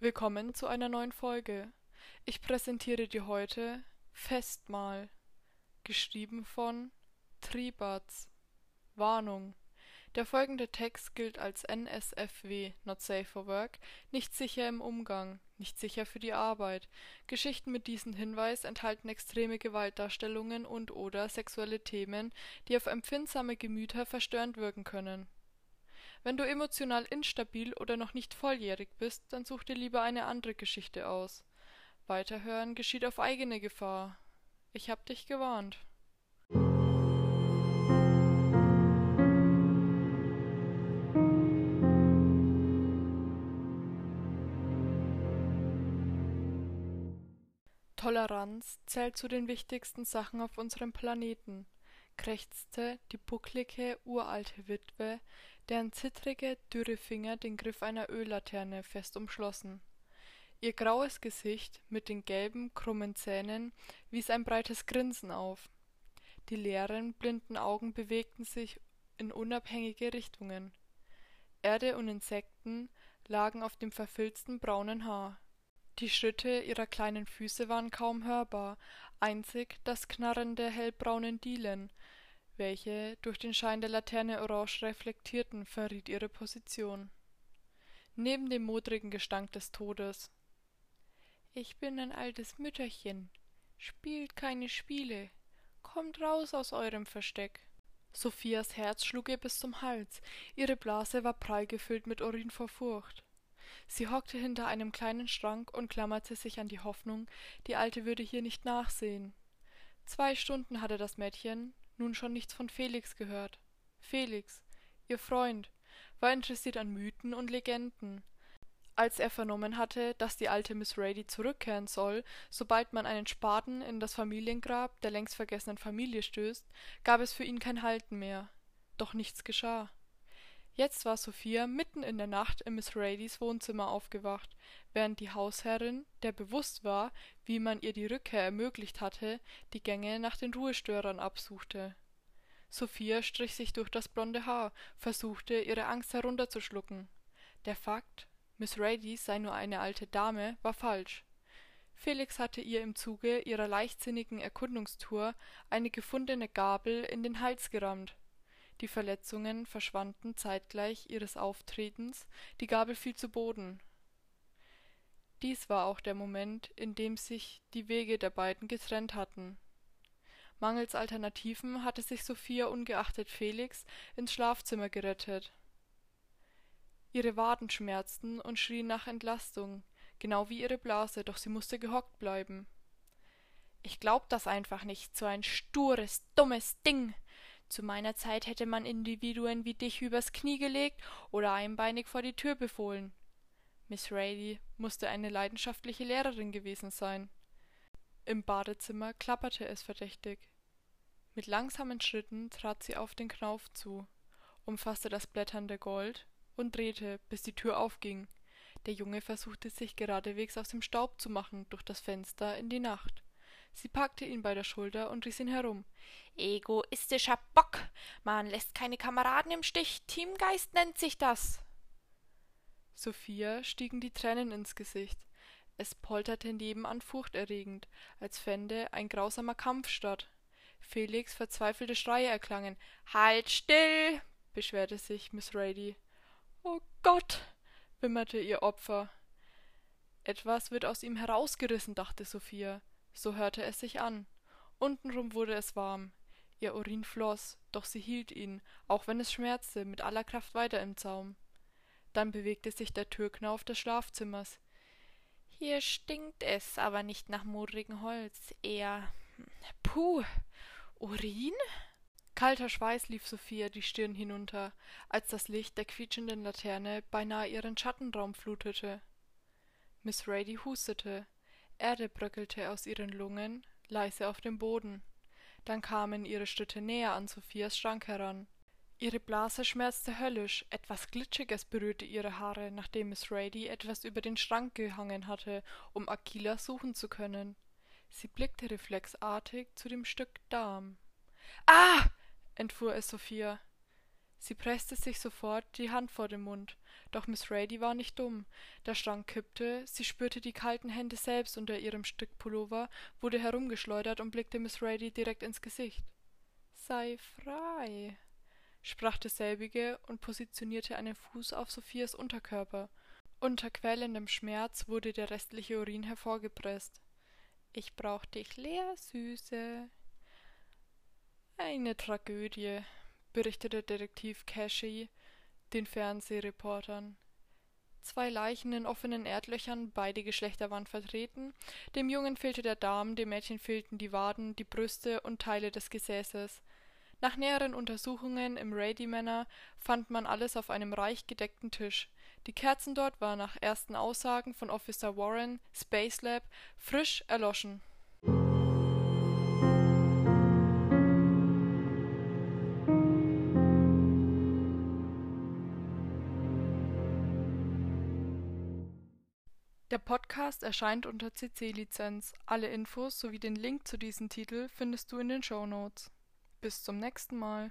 Willkommen zu einer neuen Folge. Ich präsentiere dir heute Festmahl, geschrieben von Tribatz. Warnung. Der folgende Text gilt als NSFW (Not Safe for Work), nicht sicher im Umgang, nicht sicher für die Arbeit. Geschichten mit diesem Hinweis enthalten extreme Gewaltdarstellungen und/oder sexuelle Themen, die auf empfindsame Gemüter verstörend wirken können. Wenn du emotional instabil oder noch nicht volljährig bist, dann such dir lieber eine andere Geschichte aus. Weiterhören geschieht auf eigene Gefahr. Ich hab dich gewarnt. Toleranz zählt zu den wichtigsten Sachen auf unserem Planeten, krächzte die bucklige, uralte Witwe, deren zittrige, dürre Finger den Griff einer Öllaterne fest umschlossen. Ihr graues Gesicht mit den gelben, krummen Zähnen wies ein breites Grinsen auf. Die leeren, blinden Augen bewegten sich in unabhängige Richtungen. Erde und Insekten lagen auf dem verfilzten braunen Haar. Die Schritte ihrer kleinen Füße waren kaum hörbar, einzig das Knarren der hellbraunen Dielen, welche durch den Schein der Laterne orange reflektierten, verriet ihre Position. Neben dem modrigen Gestank des Todes. Ich bin ein altes Mütterchen. Spielt keine Spiele. Kommt raus aus eurem Versteck. Sophias Herz schlug ihr bis zum Hals. Ihre Blase war prall gefüllt mit Urin vor Furcht. Sie hockte hinter einem kleinen Schrank und klammerte sich an die Hoffnung, die Alte würde hier nicht nachsehen. Zwei Stunden hatte das Mädchen nun schon nichts von Felix gehört. Felix, ihr Freund, war interessiert an Mythen und Legenden. Als er vernommen hatte, dass die alte Miss Rady zurückkehren soll, sobald man einen Spaten in das Familiengrab der längst vergessenen Familie stößt, gab es für ihn kein Halten mehr. Doch nichts geschah. Jetzt war Sophia mitten in der Nacht in Miss Radys Wohnzimmer aufgewacht, während die Hausherrin, der bewusst war, wie man ihr die Rückkehr ermöglicht hatte, die Gänge nach den Ruhestörern absuchte. Sophia strich sich durch das blonde Haar, versuchte, ihre Angst herunterzuschlucken. Der Fakt, Miss Rady sei nur eine alte Dame, war falsch. Felix hatte ihr im Zuge ihrer leichtsinnigen Erkundungstour eine gefundene Gabel in den Hals gerammt die Verletzungen verschwanden zeitgleich ihres Auftretens, die Gabel fiel zu Boden. Dies war auch der Moment, in dem sich die Wege der beiden getrennt hatten. Mangels Alternativen hatte sich Sophia ungeachtet Felix ins Schlafzimmer gerettet. Ihre Waden schmerzten und schrien nach Entlastung, genau wie ihre Blase, doch sie musste gehockt bleiben. Ich glaub das einfach nicht, so ein stures, dummes Ding, zu meiner Zeit hätte man Individuen wie dich übers Knie gelegt oder einbeinig vor die Tür befohlen. Miss Rady musste eine leidenschaftliche Lehrerin gewesen sein. Im Badezimmer klapperte es verdächtig. Mit langsamen Schritten trat sie auf den Knauf zu, umfasste das blätternde Gold und drehte, bis die Tür aufging. Der Junge versuchte sich geradewegs aus dem Staub zu machen durch das Fenster in die Nacht. Sie packte ihn bei der Schulter und riß ihn herum. Egoistischer Bock. Man lässt keine Kameraden im Stich. Teamgeist nennt sich das. Sophia stiegen die Tränen ins Gesicht. Es polterte nebenan furchterregend, als fände ein grausamer Kampf statt. Felix verzweifelte Schreie erklangen. Halt still! beschwerte sich Miss Rady. Oh Gott! wimmerte ihr Opfer. Etwas wird aus ihm herausgerissen, dachte Sophia. So hörte es sich an. Untenrum wurde es warm. Ihr Urin floss, doch sie hielt ihn, auch wenn es schmerzte, mit aller Kraft weiter im Zaum. Dann bewegte sich der Türknauf des Schlafzimmers. Hier stinkt es, aber nicht nach modrigem Holz, eher. Puh. Urin? Kalter Schweiß lief Sophia die Stirn hinunter, als das Licht der quietschenden Laterne beinahe ihren Schattenraum flutete. Miss Rady hustete. Erde bröckelte aus ihren Lungen, leise auf dem Boden. Dann kamen ihre Schritte näher an Sophias Schrank heran. Ihre Blase schmerzte höllisch, etwas Glitschiges berührte ihre Haare, nachdem Miss Rady etwas über den Schrank gehangen hatte, um Aquila suchen zu können. Sie blickte reflexartig zu dem Stück Darm. Ah! entfuhr es Sophia. Sie presste sich sofort die Hand vor den Mund, doch Miss Rady war nicht dumm. Der Schrank kippte, sie spürte die kalten Hände selbst unter ihrem Strickpullover, wurde herumgeschleudert und blickte Miss Rady direkt ins Gesicht. Sei frei, sprach derselbige und positionierte einen Fuß auf Sophias Unterkörper. Unter quälendem Schmerz wurde der restliche Urin hervorgepresst. Ich brauch dich leer, Süße. Eine Tragödie, berichtete Detektiv Cashy den Fernsehreportern. Zwei Leichen in offenen Erdlöchern, beide Geschlechter waren vertreten. Dem Jungen fehlte der Darm, dem Mädchen fehlten die Waden, die Brüste und Teile des Gesäßes. Nach näheren Untersuchungen im Rady Manor fand man alles auf einem reich gedeckten Tisch. Die Kerzen dort waren nach ersten Aussagen von Officer Warren, Space Lab, frisch erloschen. Der Podcast erscheint unter CC-Lizenz. Alle Infos sowie den Link zu diesem Titel findest du in den Show Notes. Bis zum nächsten Mal.